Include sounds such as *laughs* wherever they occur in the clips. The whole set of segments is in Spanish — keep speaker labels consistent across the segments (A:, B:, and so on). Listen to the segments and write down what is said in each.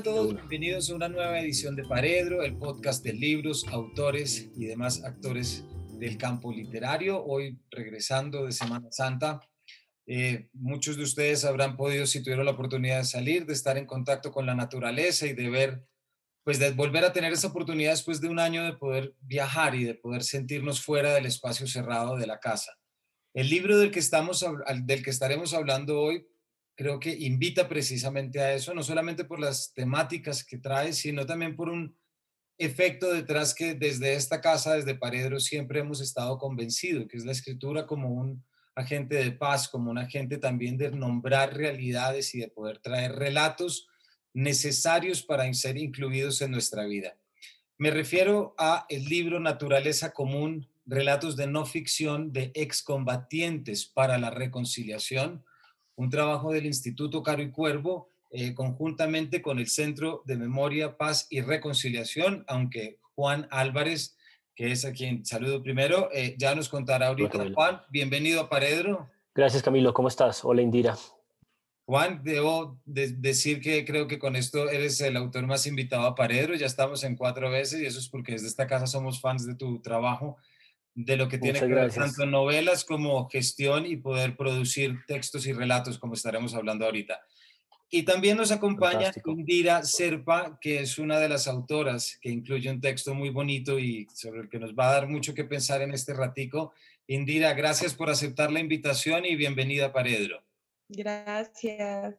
A: A todos, bienvenidos a una nueva edición de Paredro, el podcast de libros, autores y demás actores del campo literario. Hoy regresando de Semana Santa, eh, muchos de ustedes habrán podido, si tuvieron la oportunidad de salir, de estar en contacto con la naturaleza y de ver, pues de volver a tener esa oportunidad después de un año de poder viajar y de poder sentirnos fuera del espacio cerrado de la casa. El libro del que, estamos, del que estaremos hablando hoy creo que invita precisamente a eso, no solamente por las temáticas que trae, sino también por un efecto detrás que desde esta casa, desde Paredro, siempre hemos estado convencidos, que es la escritura como un agente de paz, como un agente también de nombrar realidades y de poder traer relatos necesarios para ser incluidos en nuestra vida. Me refiero a el libro Naturaleza Común, Relatos de no ficción de excombatientes para la reconciliación, un trabajo del Instituto Caro y Cuervo, eh, conjuntamente con el Centro de Memoria, Paz y Reconciliación, aunque Juan Álvarez, que es a quien saludo primero, eh, ya nos contará ahorita. Juan, bienvenido a Paredro.
B: Gracias, Camilo. ¿Cómo estás? Hola, Indira.
A: Juan, debo decir que creo que con esto eres el autor más invitado a Paredro. Ya estamos en cuatro veces y eso es porque desde esta casa somos fans de tu trabajo de lo que tiene que ver tanto novelas como gestión y poder producir textos y relatos, como estaremos hablando ahorita. Y también nos acompaña Indira Serpa, que es una de las autoras que incluye un texto muy bonito y sobre el que nos va a dar mucho que pensar en este ratico. Indira, gracias por aceptar la invitación y bienvenida a Paredro.
C: Gracias.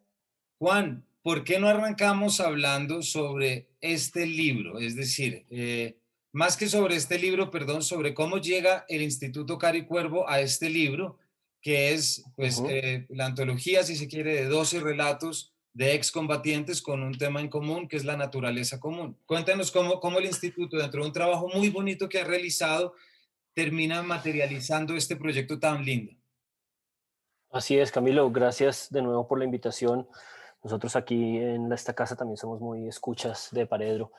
A: Juan, ¿por qué no arrancamos hablando sobre este libro? Es decir, eh, más que sobre este libro, perdón, sobre cómo llega el Instituto Cari Cuervo a este libro, que es pues eh, la antología, si se quiere, de 12 relatos de excombatientes con un tema en común, que es la naturaleza común. Cuéntanos cómo, cómo el instituto, dentro de un trabajo muy bonito que ha realizado, termina materializando este proyecto tan lindo.
B: Así es, Camilo, gracias de nuevo por la invitación. Nosotros aquí en esta casa también somos muy escuchas de Paredro.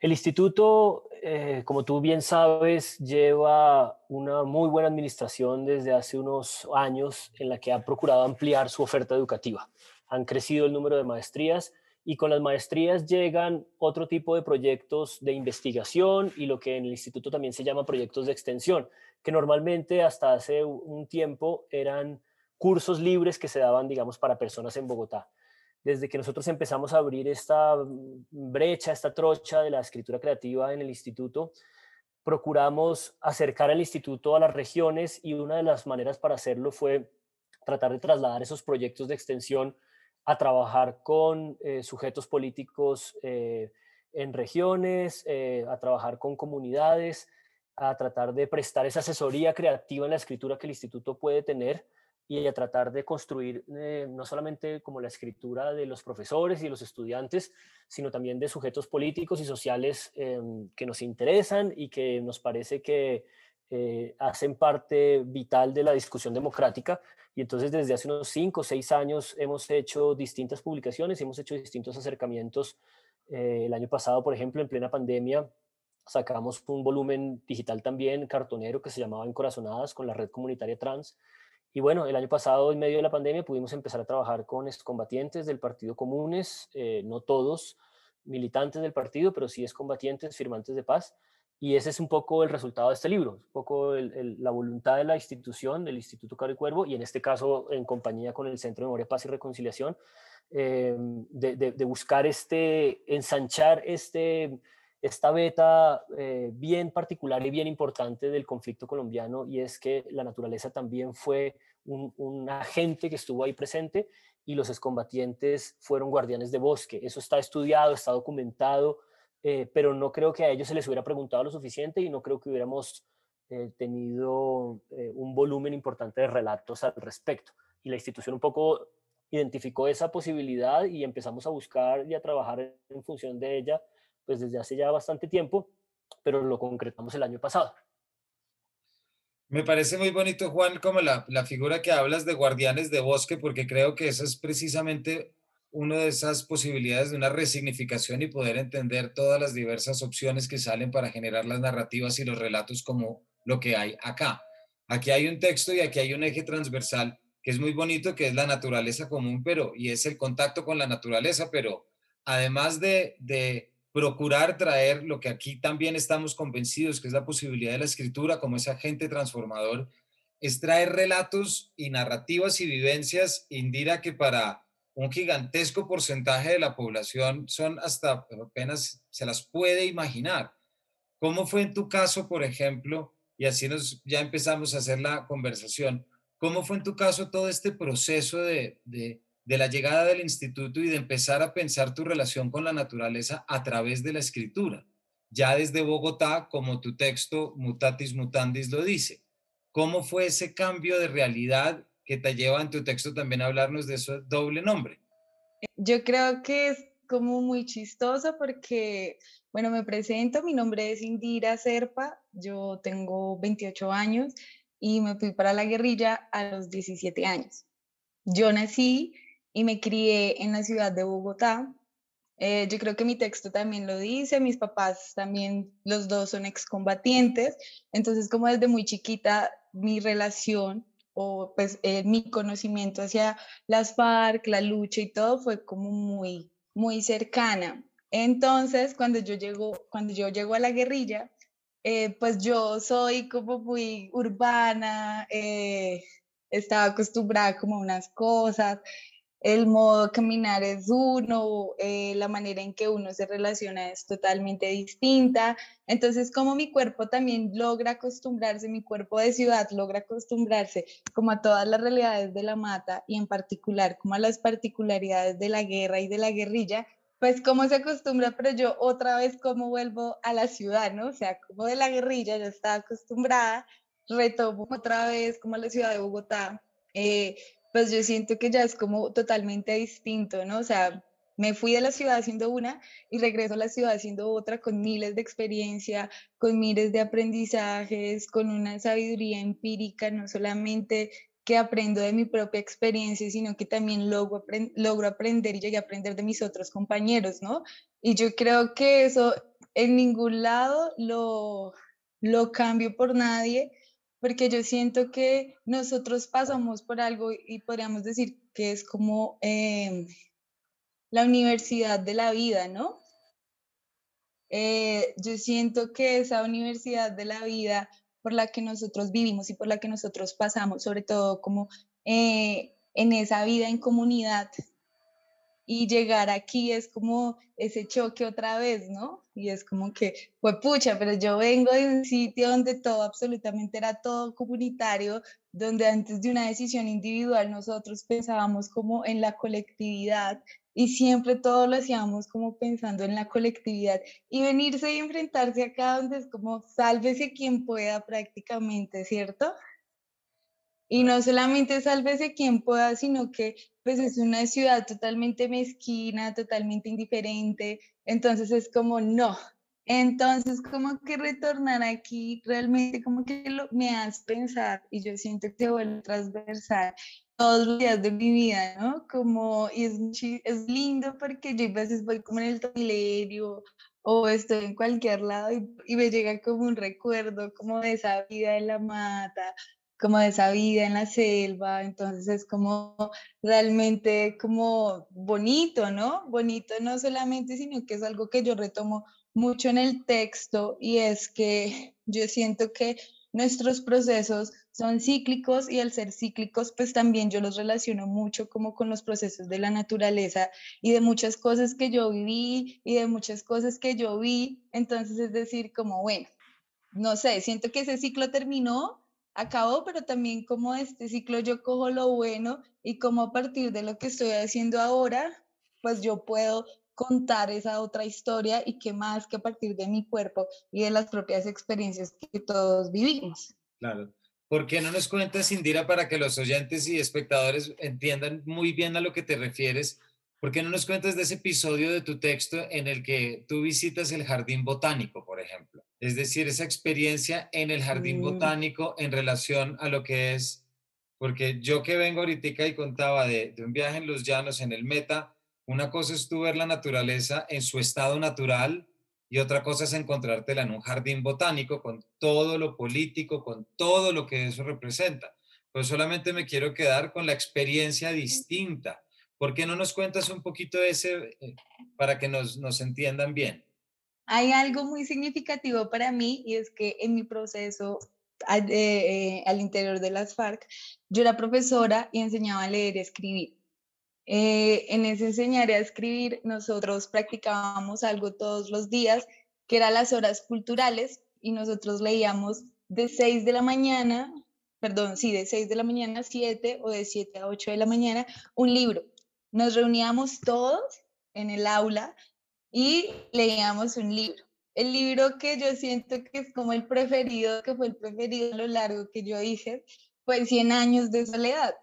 B: El instituto, eh, como tú bien sabes, lleva una muy buena administración desde hace unos años en la que ha procurado ampliar su oferta educativa. Han crecido el número de maestrías y con las maestrías llegan otro tipo de proyectos de investigación y lo que en el instituto también se llama proyectos de extensión, que normalmente hasta hace un tiempo eran cursos libres que se daban, digamos, para personas en Bogotá desde que nosotros empezamos a abrir esta mm, brecha, esta trocha de la escritura creativa en el instituto, procuramos acercar al instituto a las regiones y una de las maneras para hacerlo fue tratar de trasladar esos proyectos de extensión a trabajar con eh, sujetos políticos eh, en regiones, eh, a trabajar con comunidades, a tratar de prestar esa asesoría creativa en la escritura que el instituto puede tener y a tratar de construir eh, no solamente como la escritura de los profesores y los estudiantes, sino también de sujetos políticos y sociales em, que nos interesan y que nos parece que eh, hacen parte vital de la discusión democrática. Y entonces desde hace unos cinco o seis años hemos hecho distintas publicaciones, hemos hecho distintos acercamientos. Eh, el año pasado, por ejemplo, en plena pandemia, sacamos un volumen digital también cartonero que se llamaba Encorazonadas con la red comunitaria trans y bueno, el año pasado, en medio de la pandemia, pudimos empezar a trabajar con combatientes del Partido Comunes, eh, no todos militantes del partido, pero sí es combatientes, firmantes de paz. Y ese es un poco el resultado de este libro, un poco la voluntad de la institución, del Instituto Caro y Cuervo, y en este caso en compañía con el Centro de Memoria, Paz y Reconciliación, eh, de, de, buscar este, ensanchar este esta beta eh, bien particular y bien importante del conflicto colombiano y es que la naturaleza también fue un, agente que estuvo ahí presente y los excombatientes fueron guardianes de bosque. Eso está estudiado, está documentado, eh, pero no creo que a ellos se les hubiera preguntado lo suficiente y no creo que hubiéramos eh, tenido un volumen importante de relatos al respecto. Y la institución un poco identificó esa posibilidad y empezamos a buscar y a trabajar en función de ella pues desde hace ya bastante tiempo, pero lo concretamos el año pasado.
A: Me parece muy bonito, Juan, como la, la figura que hablas de guardianes de bosque, porque creo que esa es precisamente una de esas posibilidades de una resignificación y poder entender todas las diversas opciones que salen para generar las narrativas y los relatos como lo que hay acá. Aquí hay un texto y aquí hay un eje transversal que es muy bonito, que es la naturaleza común, pero y es el contacto con la naturaleza, pero además de, de procurar traer lo que aquí también estamos convencidos que es la posibilidad de la escritura como ese agente transformador, es traer relatos y narrativas y vivencias, Indira, que para un gigantesco porcentaje de la población son hasta apenas se las puede imaginar. ¿Cómo fue en tu caso, por ejemplo? Y así nos ya empezamos a hacer la conversación. ¿Cómo fue en tu caso todo este proceso de, de, de la llegada del instituto y de empezar a pensar tu relación con la naturaleza a través de la escritura? Ya desde Bogotá, como tu texto Mutatis Mutandis lo dice. ¿Cómo fue ese cambio de realidad que te lleva en tu texto también a hablarnos de ese doble nombre?
C: Yo creo que es como muy chistoso porque, bueno, me presento, mi nombre es Indira Serpa, yo tengo 28 años y me fui para la guerrilla a los 17 años. Yo nací y me crié en la ciudad de Bogotá. Eh, yo creo que mi texto también lo dice, mis papás también, los dos son excombatientes, entonces como desde muy chiquita mi relación o pues eh, mi conocimiento hacia las FARC, la lucha y todo fue como muy, muy cercana. Entonces, cuando yo llego, cuando yo llego a la guerrilla, eh, pues yo soy como muy urbana, eh, estaba acostumbrada como a unas cosas, el modo de caminar es uno, eh, la manera en que uno se relaciona es totalmente distinta. Entonces, como mi cuerpo también logra acostumbrarse, mi cuerpo de ciudad logra acostumbrarse como a todas las realidades de la mata y en particular como a las particularidades de la guerra y de la guerrilla, pues cómo se acostumbra, pero yo otra vez como vuelvo a la ciudad, ¿no? O sea, como de la guerrilla ya estaba acostumbrada, retomo otra vez como a la ciudad de Bogotá. Eh, pues yo siento que ya es como totalmente distinto, ¿no? O sea, me fui de la ciudad siendo una y regreso a la ciudad siendo otra con miles de experiencia, con miles de aprendizajes, con una sabiduría empírica, no solamente que aprendo de mi propia experiencia, sino que también logro, logro aprender y llegué a aprender de mis otros compañeros, ¿no? Y yo creo que eso en ningún lado lo, lo cambio por nadie, porque yo siento que nosotros pasamos por algo y podríamos decir que es como em, la universidad de la vida, ¿no? Eh, yo siento que esa universidad de la vida por la que nosotros vivimos y por la que nosotros pasamos, sobre todo como eh, en esa vida en comunidad, y llegar aquí es como ese choque otra vez, ¿no? Y es como que, pues pucha, pero yo vengo de un sitio donde todo absolutamente era todo comunitario, donde antes de una decisión individual nosotros pensábamos como en la colectividad y siempre todo lo hacíamos como pensando en la colectividad y venirse y enfrentarse acá donde es como sálvese quien pueda prácticamente, ¿cierto? Y no solamente sálvese quien pueda, sino que pues es una ciudad totalmente mezquina, totalmente indiferente. Entonces es como, no. Entonces como que retornar aquí realmente como que lo, me hace pensar y yo siento que se vuelve transversal todos los días de mi vida, ¿no? Como, y es, es lindo porque yo a veces voy como en el milenio o estoy en cualquier lado y, y, me llega como un recuerdo como de esa vida en la mata, como de esa vida en la selva, entonces es como realmente como bonito, ¿no? Bonito no solamente, sino que es algo que yo retomo mucho en el texto y es que *laughs* yo siento que nuestros procesos son cíclicos y al ser cíclicos, pues también yo los relaciono mucho como con los procesos de la naturaleza y de muchas cosas que yo viví y de muchas cosas que yo vi. Entonces es decir, como, bueno, no sé, siento que ese ciclo terminó, acabó, pero también como este ciclo yo cojo lo bueno y como a partir de lo que estoy haciendo ahora, pues yo puedo contar esa otra historia y qué más que a partir de mi cuerpo y de las propias experiencias que todos vivimos.
A: Claro. ¿Por qué no nos cuentas, Indira, para que los oyentes y espectadores entiendan muy bien a lo que te refieres? ¿Por qué no nos cuentas de ese episodio de tu texto en el que tú visitas el jardín botánico, por ejemplo? Es decir, esa experiencia en el jardín mm. botánico en relación a lo que es, porque yo que vengo ahorita y contaba de, un viaje en los llanos, en el Meta, una cosa es tú ver la naturaleza en su estado natural y otra cosa es encontrártela en un jardín botánico con todo lo político, con todo lo que eso representa. Pues solamente me quiero quedar con la experiencia distinta. ¿Por qué no nos cuentas un poquito de ese, eh, para que nos, nos entiendan bien.
C: Hay algo muy significativo para mí y es que en mi proceso eh, al interior de las FARC, yo era profesora y enseñaba a leer y escribir. Eh, en ese enseñar a escribir, nosotros practicábamos algo todos los días, que eran las horas culturales, y nosotros leíamos de 6 de la mañana, perdón, sí, de 6 de la mañana a 7 o de 7 a 8 de la mañana, un libro. Nos reuníamos todos en el aula y leíamos un libro. El libro que yo siento que es como el preferido, que fue el preferido a lo largo que yo dije, fue 100 años de soledad.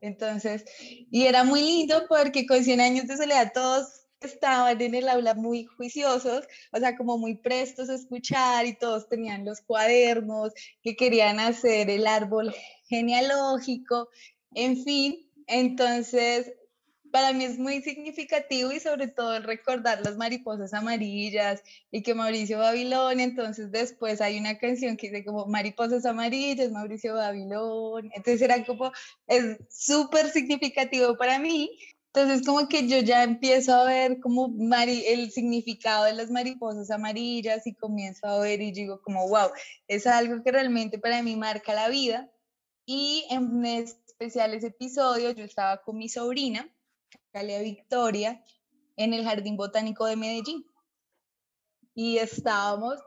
C: Entonces, y era muy lindo porque con 100 años de soledad todos estaban en el aula muy juiciosos, o sea, como muy prestos a escuchar y todos tenían los cuadernos que querían hacer el árbol genealógico, en fin, entonces para mí es muy significativo y sobre todo recordar las mariposas amarillas y que Mauricio Babilonia, entonces después hay una canción que dice como mariposas amarillas, Mauricio Babilonia, entonces era como, es súper significativo para mí. Entonces como que yo ya empiezo a ver como el significado de las mariposas amarillas y comienzo a ver y digo como, wow, es algo que realmente para mí marca la vida. Y en especial ese episodio yo estaba con mi sobrina Calia Victoria, en el Jardín Botánico de Medellín. Y estábamos,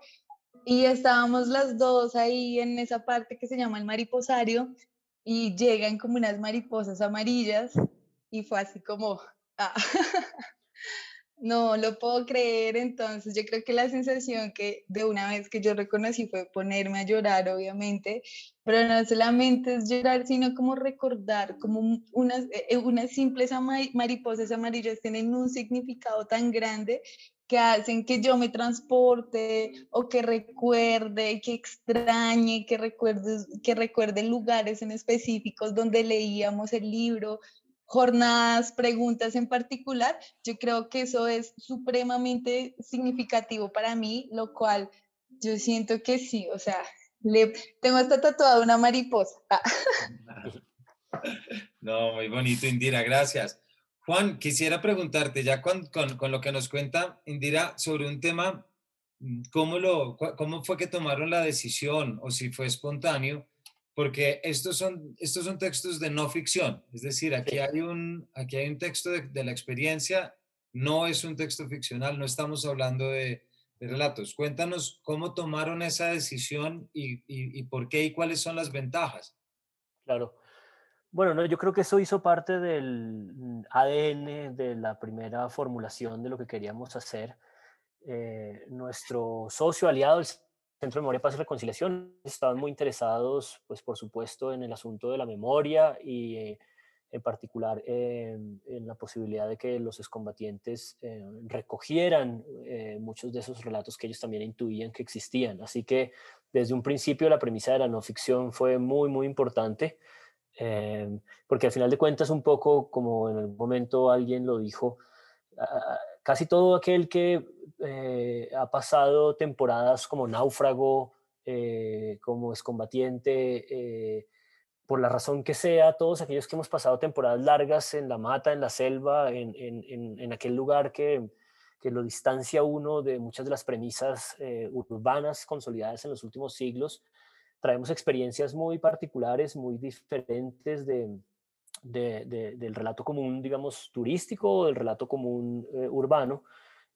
C: y estábamos las dos ahí en esa parte que se llama el mariposario, y llegan como unas mariposas amarillas, y fue así como, ah, *laughs* no lo puedo creer, entonces yo creo que la sensación que de una vez que yo reconocí fue ponerme a llorar, obviamente, pero no solamente es llorar, sino como recordar, como unas, eh, eh, unas simples mariposas amarillas tienen un significado tan grande que hacen que yo me transporte o que recuerde, que extrañe, que recuerde, que recuerde lugares en específicos donde leíamos el libro, jornadas, preguntas en particular. Yo creo que eso es supremamente significativo para mí, lo cual yo siento que sí, o sea, le, tengo hasta tatuada una mariposa. Ah. *laughs*
A: No, muy bonito, Indira, gracias. Juan, quisiera preguntarte ya con, con, lo que nos cuenta Indira sobre un tema, ¿cómo, lo, ¿cómo fue que tomaron la decisión o si fue espontáneo? Porque estos son, estos son textos de no ficción, es decir, aquí hay un, aquí hay un texto de, de la experiencia, no es un texto ficcional, no estamos hablando de, de relatos. Cuéntanos cómo tomaron esa decisión y, por qué y cuáles son las ventajas.
B: Claro. Bueno, no, yo creo que eso hizo parte del ADN de la primera formulación de lo que queríamos hacer. Eh, nuestro socio aliado, el Centro de Memoria, Paz y Reconciliación, estaban muy interesados, pues por supuesto, en el asunto de la memoria y eh, en particular en la posibilidad de que los excombatientes eh, recogieran eh, muchos de esos relatos que ellos también intuían que existían. Así que desde un principio la premisa de la no ficción fue muy, muy importante, eh, porque al final de cuentas un poco como en algún momento alguien lo dijo, casi todo aquel que ha pasado temporadas como náufrago, como excombatiente, por la razón que sea, todos aquellos que hemos pasado temporadas largas en la mata, en la selva, en, aquel lugar que, que, lo distancia uno de muchas de las premisas eh, urbanas consolidadas en los últimos siglos, traemos experiencias muy particulares, muy diferentes de, de, del relato común, digamos, turístico o del relato común eh, urbano.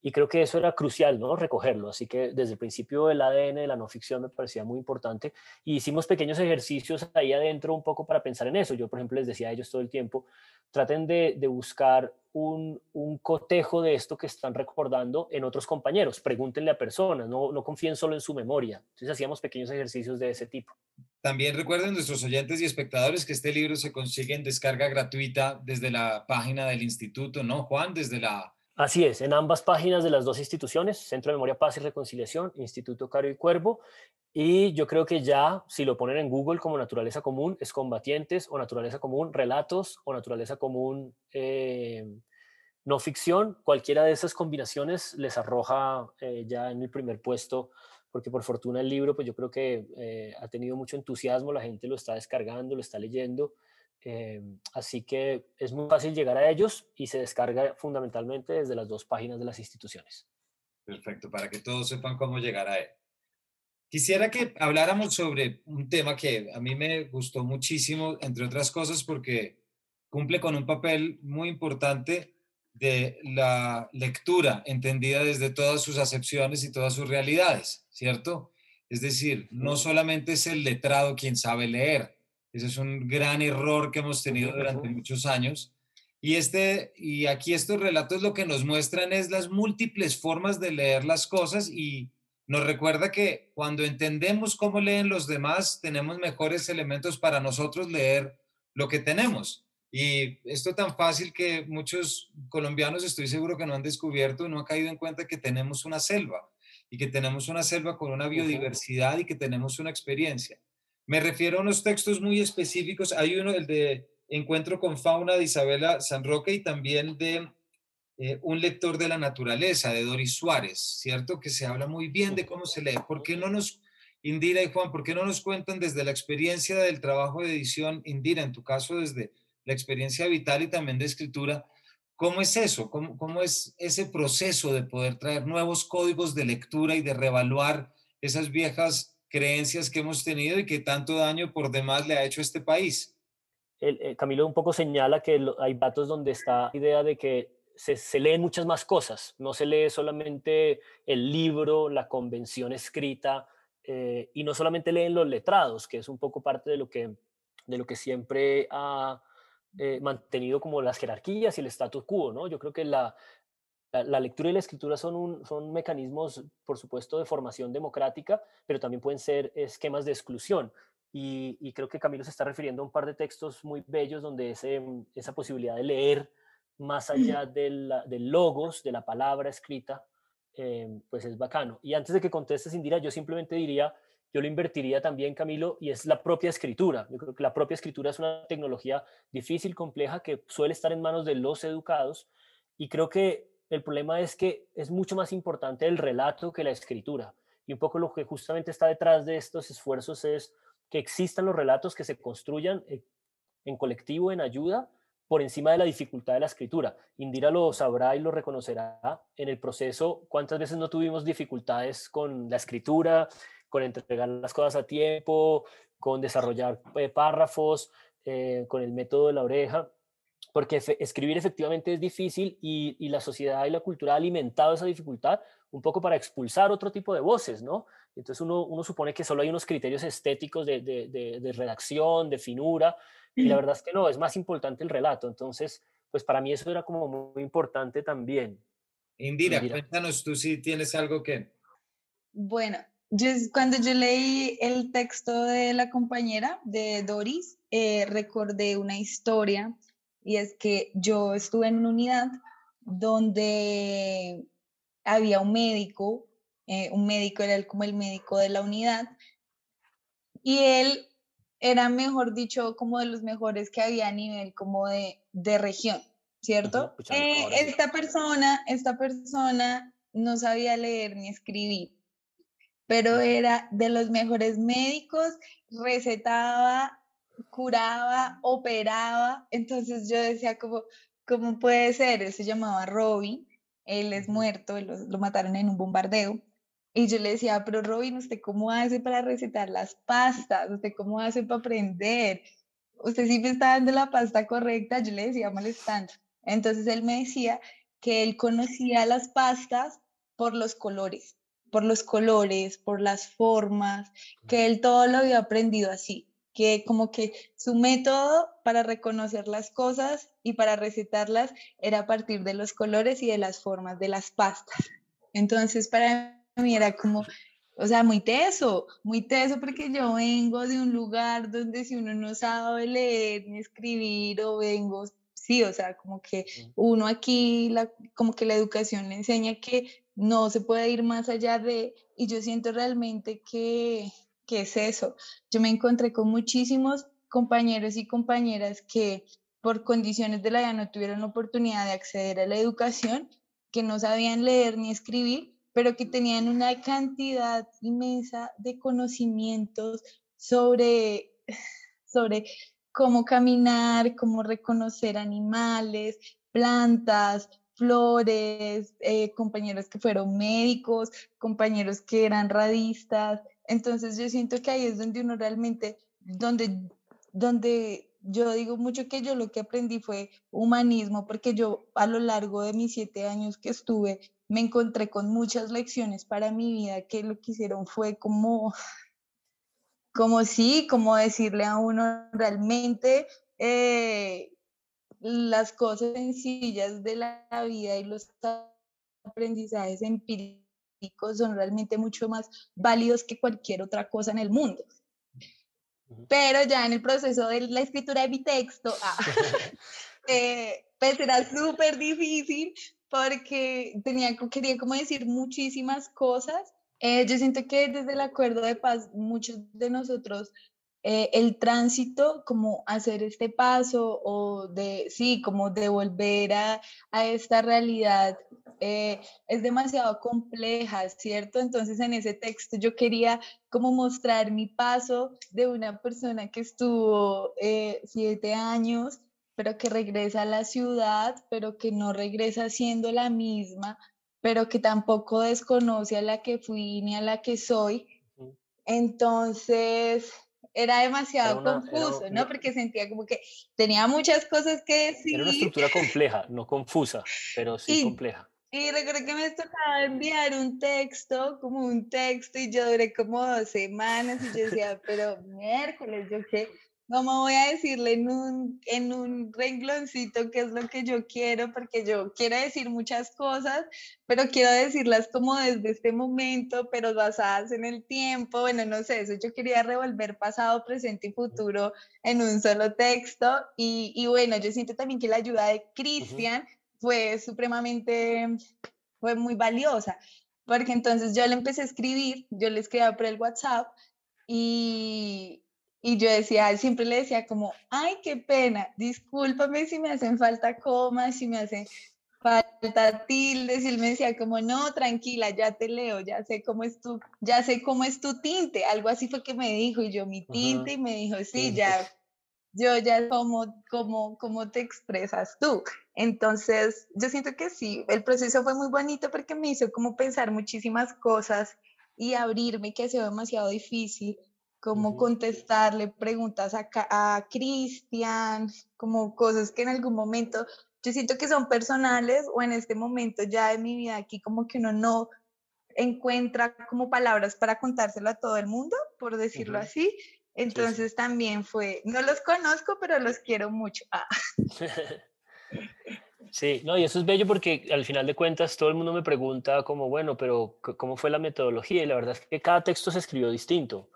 B: Y creo que eso era crucial, ¿no? Recogerlo. Así que desde el principio el ADN de la no ficción me parecía muy importante. Y hicimos pequeños ejercicios ahí adentro un poco para pensar en eso. Yo, por ejemplo, les decía a ellos todo el tiempo, traten de, de buscar un, un, cotejo de esto que están recordando en otros compañeros. Pregúntenle a personas, no, no confíen solo en su memoria. Entonces hacíamos pequeños ejercicios de ese tipo.
A: También recuerden nuestros oyentes y espectadores que este libro se consigue en descarga gratuita desde la página del instituto, ¿no, Juan? Desde la
B: Así es, en ambas páginas de las dos instituciones, Centro de Memoria, Paz y Reconciliación, Instituto Caro y Cuervo, y yo creo que ya, si lo ponen en Google como naturaleza común, es combatientes o naturaleza común, relatos o naturaleza común, eh, no ficción, cualquiera de esas combinaciones les arroja eh, ya en el primer puesto, porque por fortuna el libro, pues yo creo que eh, ha tenido mucho entusiasmo, la gente lo está descargando, lo está leyendo, Em, así que es muy fácil llegar a ellos y se descarga fundamentalmente desde las dos páginas de las instituciones.
A: Perfecto, para que todos sepan cómo llegar a él. Quisiera que habláramos sobre un tema que a mí me gustó muchísimo, entre otras cosas, porque cumple con un papel muy importante de la lectura entendida desde todas sus acepciones y todas sus realidades, ¿cierto? Es decir, no solamente es el letrado quien sabe leer, ese es un gran error que hemos tenido durante muchos años. Y, este, y aquí estos relatos lo que nos muestran es las múltiples formas de leer las cosas y nos recuerda que cuando entendemos cómo leen los demás, tenemos mejores elementos para nosotros leer lo que tenemos. Y esto tan fácil que muchos colombianos estoy seguro que no han descubierto, no han caído en cuenta que tenemos una selva y que tenemos una selva con una biodiversidad y que tenemos una experiencia. Me refiero a unos textos muy específicos. Hay uno, el de Encuentro con Fauna de Isabela Sanroque y también de eh, Un lector de la naturaleza de Doris Suárez, ¿cierto? Que se habla muy bien de cómo se lee. ¿Por qué no nos, Indira y Juan, por qué no nos cuentan desde la experiencia del trabajo de edición, Indira, en tu caso desde la experiencia vital y también de escritura, ¿cómo es eso? ¿Cómo, cómo es ese proceso de poder traer nuevos códigos de lectura y de revaluar esas viejas creencias que hemos tenido y que tanto daño por demás le ha hecho a este país.
B: El, eh, Camilo un poco señala que hay datos donde está la idea de que se, leen muchas más cosas, no se lee solamente el libro, la convención escrita, eh, y no solamente leen los letrados, que es un poco parte de lo que, de lo que siempre ha eh, mantenido como las jerarquías y el status quo, ¿no? Yo creo que la, la, lectura y la escritura son, un, son mecanismos, por supuesto, de formación democrática, pero también pueden ser esquemas de exclusión. Y, creo que Camilo se está refiriendo a un par de textos muy bellos donde ese, esa posibilidad de leer más allá del, del logos, de la palabra escrita, eh, pues es bacano. Y antes de que contestes, Indira, yo simplemente diría, yo lo invertiría también, Camilo, y es la propia escritura. Yo creo que la propia escritura es una tecnología difícil, compleja, que suele estar en manos de los educados. Y creo que el problema es que es mucho más importante el relato que la escritura. Y un poco lo que justamente está detrás de estos esfuerzos es que existan los relatos que se construyan eh, en colectivo, en ayuda, por encima de la dificultad de la escritura. Indira lo sabrá y lo reconocerá en el proceso. ¿Cuántas veces no tuvimos dificultades con la escritura, con entregar las cosas a tiempo, con desarrollar eh, párrafos, eh, con el método de la oreja? Porque escribir efectivamente es difícil y, la sociedad y la cultura ha alimentado esa dificultad un poco para expulsar otro tipo de voces, ¿no? Entonces uno, supone que solo hay unos criterios estéticos de, redacción, de finura, y la verdad es que no, es más importante el relato. Entonces, pues para mí eso era como muy importante también.
A: Indira, cuéntanos tú si tienes algo que...
C: Bueno, yo, cuando yo leí el texto de la compañera de Doris, eh, recordé una historia y es que yo estuve en una unidad donde había un médico, eh, un médico era como el médico de la unidad, y él era, mejor dicho, como de los mejores que había a nivel como de, de región, ¿cierto? Eh, esta persona, esta persona no sabía leer ni escribir, pero era de los mejores médicos, recetaba curaba, operaba, entonces yo decía como, ¿cómo puede ser? Él se llamaba Robin, él es muerto, lo, mataron en un bombardeo, y yo le decía, pero Robin, ¿usted cómo hace para recetar las pastas? ¿Usted cómo hace para aprender? Usted sí me está dando la pasta correcta, yo le decía molestando. Entonces él me decía que él conocía las pastas por los colores, por los colores, por las formas, que él todo lo había aprendido así que como que su método para reconocer las cosas y para recetarlas era a partir de los colores y de las formas de las pastas. Entonces para mí era como, o sea, muy teso, muy teso porque yo vengo de un lugar donde si uno no sabe leer ni escribir o vengo, sí, o sea, como que uno aquí, la, como que la educación le enseña que no se puede ir más allá de, y yo siento realmente que ¿qué es eso? Yo me encontré con muchísimos compañeros y compañeras que por condiciones de la vida no tuvieron la oportunidad de acceder a la educación, que no sabían leer ni escribir, pero que tenían una cantidad inmensa de conocimientos sobre, sobre cómo caminar, cómo reconocer animales, plantas, flores, eh, compañeros que fueron médicos, compañeros que eran radistas. Entonces yo siento que ahí es donde uno realmente, donde, donde yo digo mucho que yo lo que aprendí fue humanismo, porque yo a lo largo de mis siete años que estuve me encontré con muchas lecciones para mi vida que lo que hicieron fue como, como sí, como decirle a uno realmente eh, las cosas sencillas de la vida y los aprendizajes empíricos son realmente mucho más válidos que cualquier otra cosa en el mundo. Pero ya en el proceso de la escritura de mi texto, ah, *laughs* eh, pues era súper difícil porque tenía, quería como decir muchísimas cosas. Eh, yo siento que desde el acuerdo de paz muchos de nosotros eh, el tránsito, como hacer este paso o de, sí, como de volver a, a esta realidad eh, es demasiado compleja, ¿cierto? Entonces en ese texto yo quería como mostrar mi paso de una persona que estuvo eh, siete años, pero que regresa a la ciudad, pero que no regresa siendo la misma, pero que tampoco desconoce a la que fui ni a la que soy. Entonces, era demasiado confuso, ¿no? Porque sentía como que tenía muchas cosas que decir.
B: Era una estructura compleja, no confusa, pero sí compleja.
C: Y recuerdo que me tocaba enviar un texto, como un texto, y yo duré como dos semanas y yo decía, *laughs* pero miércoles, yo qué, ¿Cómo voy a decirle en un, en un rengloncito qué es lo que yo quiero? Porque yo quiero decir muchas cosas, pero quiero decirlas como desde este momento, pero basadas en el tiempo. Bueno, no sé, eso yo quería revolver pasado, presente y futuro en un solo texto. Y, y bueno, yo siento también que la ayuda de Cristian fue supremamente, fue muy valiosa, porque entonces yo le empecé a escribir, yo le escribía por el WhatsApp y y yo decía, siempre le decía como, ay, qué pena, discúlpame si me hacen falta comas, si me hacen falta tildes, y él me decía como, no, tranquila, ya te leo, ya sé cómo es tu, ya sé cómo es tu tinte, algo así fue que me dijo, y yo, mi tinte, y me dijo, sí, ya, yo ya como, como, cómo te expresas tú. Entonces, yo siento que sí, el proceso fue muy bonito porque me hizo como pensar muchísimas cosas y abrirme, que ha sido demasiado difícil como contestarle preguntas a, a Cristian, como cosas que en algún momento yo siento que son personales o en este momento ya de mi vida aquí como que uno no encuentra como palabras para contárselo a todo el mundo, por decirlo así. Entonces también fue, no los conozco, pero los quiero mucho. Ah. *laughs*
B: Sí, no, y eso es bello porque al final de cuentas todo el mundo me pregunta como, bueno, pero ¿cómo fue la metodología? Y la verdad es que cada texto se escribió distinto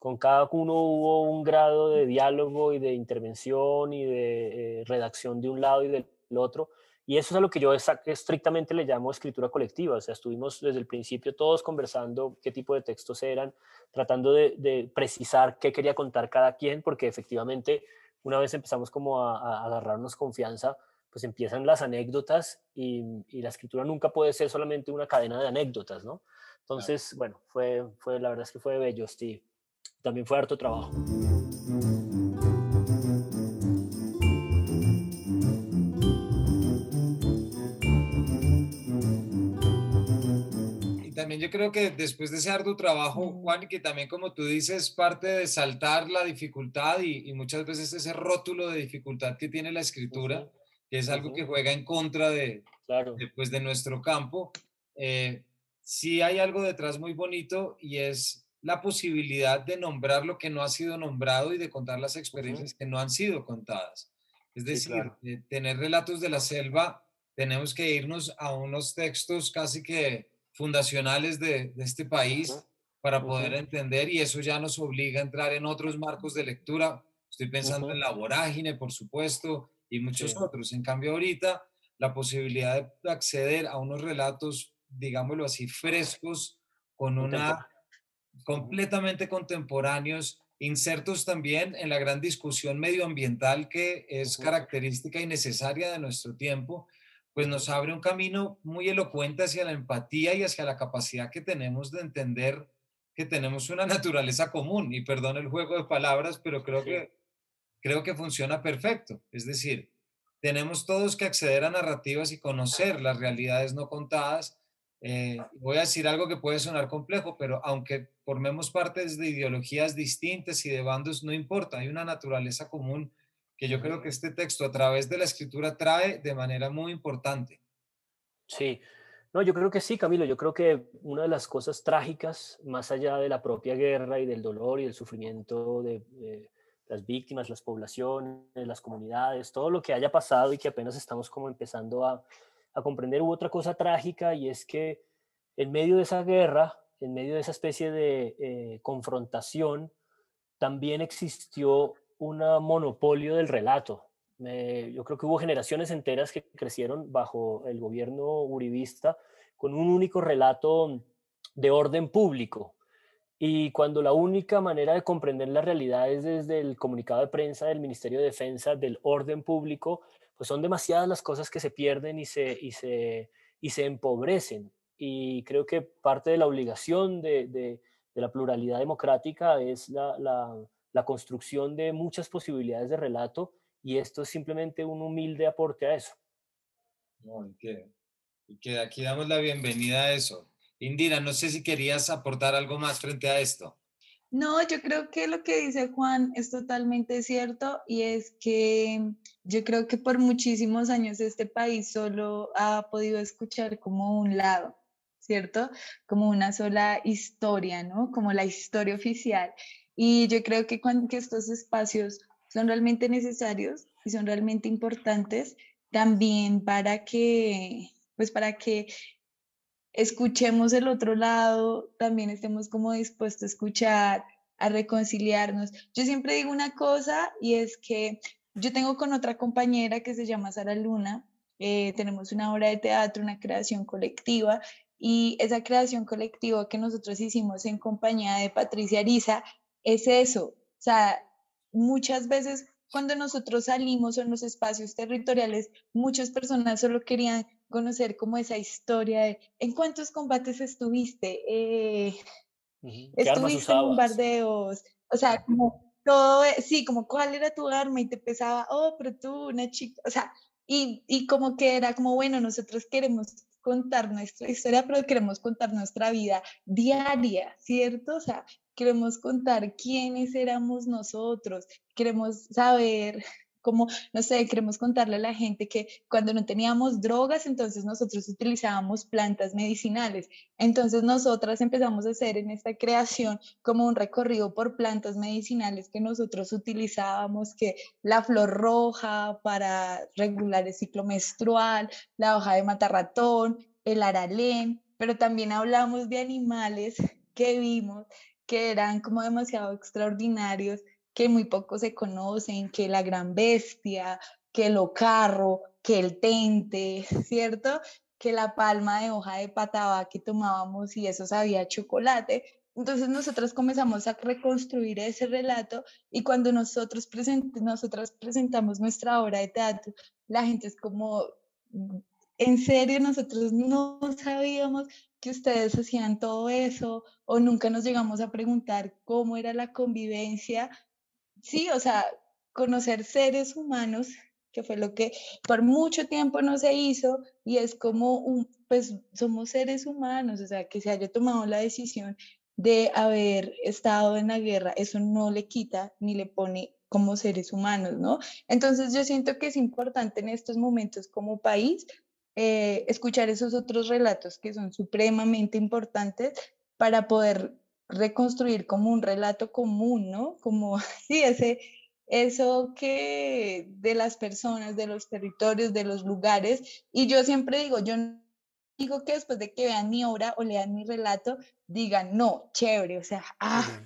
B: con cada uno hubo un grado de diálogo y de intervención y de eh, redacción de un lado y del otro. Y eso es a lo que yo estrictamente le llamo escritura colectiva. O sea, estuvimos desde el principio todos conversando qué tipo de textos eran, tratando de, precisar qué quería contar cada quien, porque efectivamente una vez empezamos como a, agarrarnos confianza, pues empiezan las anécdotas y, y, la escritura nunca puede ser solamente una cadena de anécdotas, ¿no? Entonces, bueno, fue, fue, la verdad es que fue bello, Steve también fue harto trabajo.
A: Y también yo creo que después de ese arduo trabajo, Juan, que también como tú dices, parte de saltar la dificultad y, muchas veces ese rótulo de dificultad que tiene la escritura, que es algo que juega en contra de, claro. de, de nuestro campo, eh, sí hay algo detrás muy bonito y es la posibilidad de nombrar lo que no ha sido nombrado y de contar las experiencias que no han sido contadas. Es decir, eh, tener relatos de la selva, tenemos que irnos a unos textos casi que fundacionales de, este país para poder entender y eso ya nos obliga a entrar en otros marcos de lectura. Estoy pensando en la vorágine, por supuesto, y muchos otros. En cambio, ahorita la posibilidad de acceder a unos relatos, digámoslo así, frescos, con una completamente contemporáneos, insertos también en la gran discusión medioambiental que es característica y necesaria de nuestro tiempo, pues nos abre un camino muy elocuente hacia la empatía y hacia la capacidad que tenemos de entender que tenemos una *laughs* naturaleza común. Y perdón el juego de palabras, pero creo que creo que funciona perfecto. Es decir, tenemos todos que acceder a narrativas y conocer las realidades no contadas. Eh, voy a decir algo que puede sonar complejo, pero aunque formemos partes de ideologías distintas y de bandos, no importa, hay una naturaleza común que yo creo que este texto a través de la escritura trae de manera muy importante.
B: Sí, no, yo creo que sí, Camilo. Yo creo que una de las cosas trágicas, más allá de la propia guerra y del dolor y del sufrimiento de, las víctimas, las poblaciones, las comunidades, todo lo que haya pasado y que apenas estamos como empezando a, comprender, hubo otra cosa trágica y es que en medio de esa guerra, en medio de esa especie de eh, confrontación, también existió un monopolio del relato. yo creo que hubo generaciones enteras que crecieron bajo el gobierno uribista con un único relato de orden público, y cuando la única manera de comprender la realidad es desde el comunicado de prensa del Ministerio de Defensa, del orden público, pues son demasiadas las cosas que se pierden y se, y se, y se empobrecen. Y creo que parte de la obligación de, de, la pluralidad democrática es la, la, la, construcción de muchas posibilidades de relato y esto es simplemente un humilde aporte a eso.
A: y, que, y que aquí damos la bienvenida a eso. Indira, no sé si querías aportar algo más frente a esto.
C: No, yo creo que lo que dice Juan es totalmente cierto y es que yo creo que por muchísimos años este país solo ha podido escuchar como un lado, ¿cierto? Como una sola historia, ¿no? Como la historia oficial. Y yo creo que, cuando, que estos espacios son realmente necesarios y son realmente importantes también para que, pues para que escuchemos el otro lado, también estemos como dispuestos a escuchar, a reconciliarnos. Yo siempre digo una cosa y es que yo tengo con otra compañera que se llama Sara Luna, eh, tenemos una obra de teatro, una creación colectiva y esa creación colectiva que nosotros hicimos en compañía de Patricia Ariza es eso, o sea, muchas veces cuando nosotros salimos en los espacios territoriales, muchas personas solo querían conocer como esa historia de en cuántos combates estuviste, eh, estuviste en bombardeos, o sea, como todo, e, sí, como cuál era tu arma y te pesaba, oh, pero tú, una chica, o sea, y, y como que era como, bueno, nosotros queremos contar nuestra historia, pero queremos contar nuestra vida diaria, ¿cierto? O sea, queremos contar quiénes éramos nosotros, queremos saber como, no sé, queremos contarle a la gente que cuando no teníamos drogas, entonces nosotros utilizábamos plantas medicinales. Entonces nosotras empezamos a hacer en esta creación como un recorrido por plantas medicinales que nosotros utilizábamos, que la flor roja para regular el ciclo menstrual, la hoja de matarratón, el aralén, pero también hablamos de animales que vimos que eran como demasiado extraordinarios que muy poco se conocen, que la gran bestia, que el ocarro, que el tente, *laughs* ¿cierto? Que la palma de hoja de pataba que tomábamos y eso sabía chocolate. Entonces nosotros comenzamos a reconstruir ese relato y cuando nosotros present nosotras presentamos nuestra obra de teatro, la gente es como, en serio, nosotros no sabíamos que ustedes hacían todo eso o nunca nos llegamos a preguntar cómo era la convivencia sí, o sea, conocer seres humanos, que fue lo que por mucho tiempo no se hizo, y es como un, pues somos seres humanos, o sea, que se haya tomado la decisión de haber estado en la guerra, eso no le quita ni le pone como seres humanos, ¿no? Entonces yo siento que es importante en estos momentos como país eh, escuchar esos otros relatos que son supremamente importantes para poder reconstruir como un relato común, ¿no? Como, *laughs* sí, ese, eso que de las personas, de los territorios, de los lugares. Y yo siempre digo, yo digo que después de que vean mi obra o lean mi relato, digan, no, chévere, o sea, ah,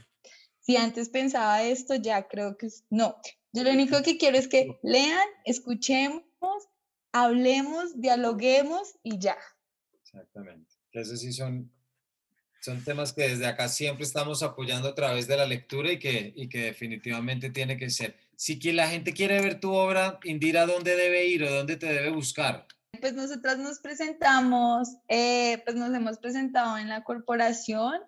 C: si antes pensaba esto, ya creo que no. Yo lo único que quiero es que lean, escuchemos, hablemos, dialoguemos y ya.
A: Exactamente. Esos sí son son temas que desde acá siempre estamos apoyando a través de la lectura y que, y que definitivamente tiene que ser. Si la gente quiere ver tu obra, Indira, ¿dónde debe ir o dónde te debe buscar?
C: Pues nosotras nos presentamos, eh, pues nos hemos presentado en la corporación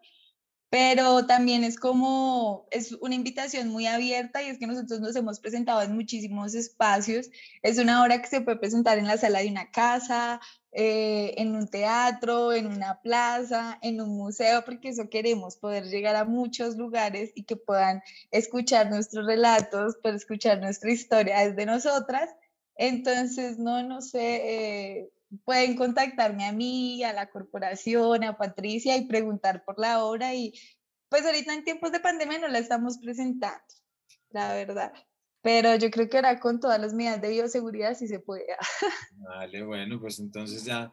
C: pero también es como, es una invitación muy abierta y es que nosotros nos hemos presentado en muchísimos espacios. Es una obra que se puede presentar en la sala de una casa, eh, en un teatro, en una plaza, en un museo, porque eso queremos, poder llegar a muchos lugares y que puedan escuchar nuestros relatos, poder escuchar nuestra historia desde nosotras. Entonces, no, no sé, eh, pueden contactarme a mí, a la corporación, a Patricia y preguntar por la obra y pues ahorita en tiempos de pandemia no la estamos presentando, la verdad. Pero yo creo que ahora con todas las medidas de bioseguridad sí se puede. *laughs*
A: Vale, bueno, pues entonces ya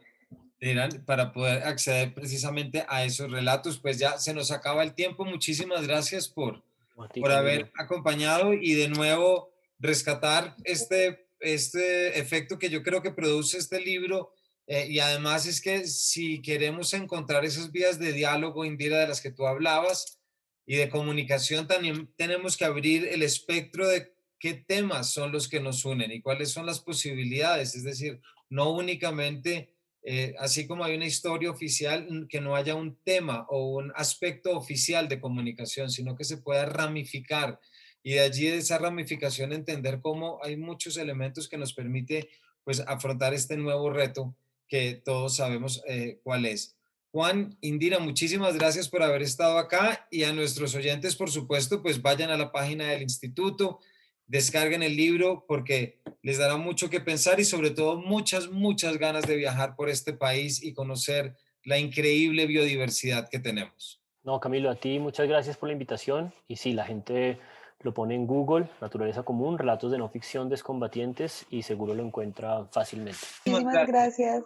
A: eran para poder acceder precisamente a esos relatos, pues ya se nos acaba el tiempo. Muchísimas gracias por, por haber acompañado y de nuevo rescatar este este efecto que yo creo que produce este libro. Eh, y además es que si queremos encontrar esas vías de diálogo, Indira, de las que tú hablabas, y de comunicación, también tenemos que abrir el espectro de qué temas son los que nos unen y cuáles son las posibilidades. Es decir, no únicamente, eh, así como hay una historia oficial, que no haya un tema o un aspecto oficial de comunicación, sino que se pueda ramificar y de allí de esa ramificación entender cómo hay muchos elementos que nos permite pues afrontar este nuevo reto que todos sabemos eh, cuál es. Juan, Indira, muchísimas gracias por haber estado acá y a nuestros oyentes, por supuesto, pues vayan a la página del instituto, descarguen el libro porque les dará mucho que pensar y sobre todo muchas, muchas ganas de viajar por este país y conocer la increíble biodiversidad que tenemos.
B: No, Camilo, a ti muchas gracias por la invitación y sí, la gente lo pone en Google, Naturaleza Común, Relatos de No Ficción Descombatientes y seguro lo encuentra fácilmente.
C: Muchísimas gracias.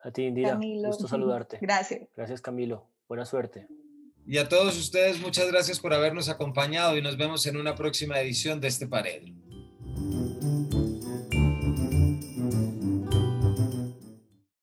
B: A ti, Indira. Camilo. Gusto saludarte.
C: Gracias.
B: Gracias, Camilo. Buena suerte.
A: Y a todos ustedes, muchas gracias por habernos acompañado y nos vemos en una próxima edición de este Pared.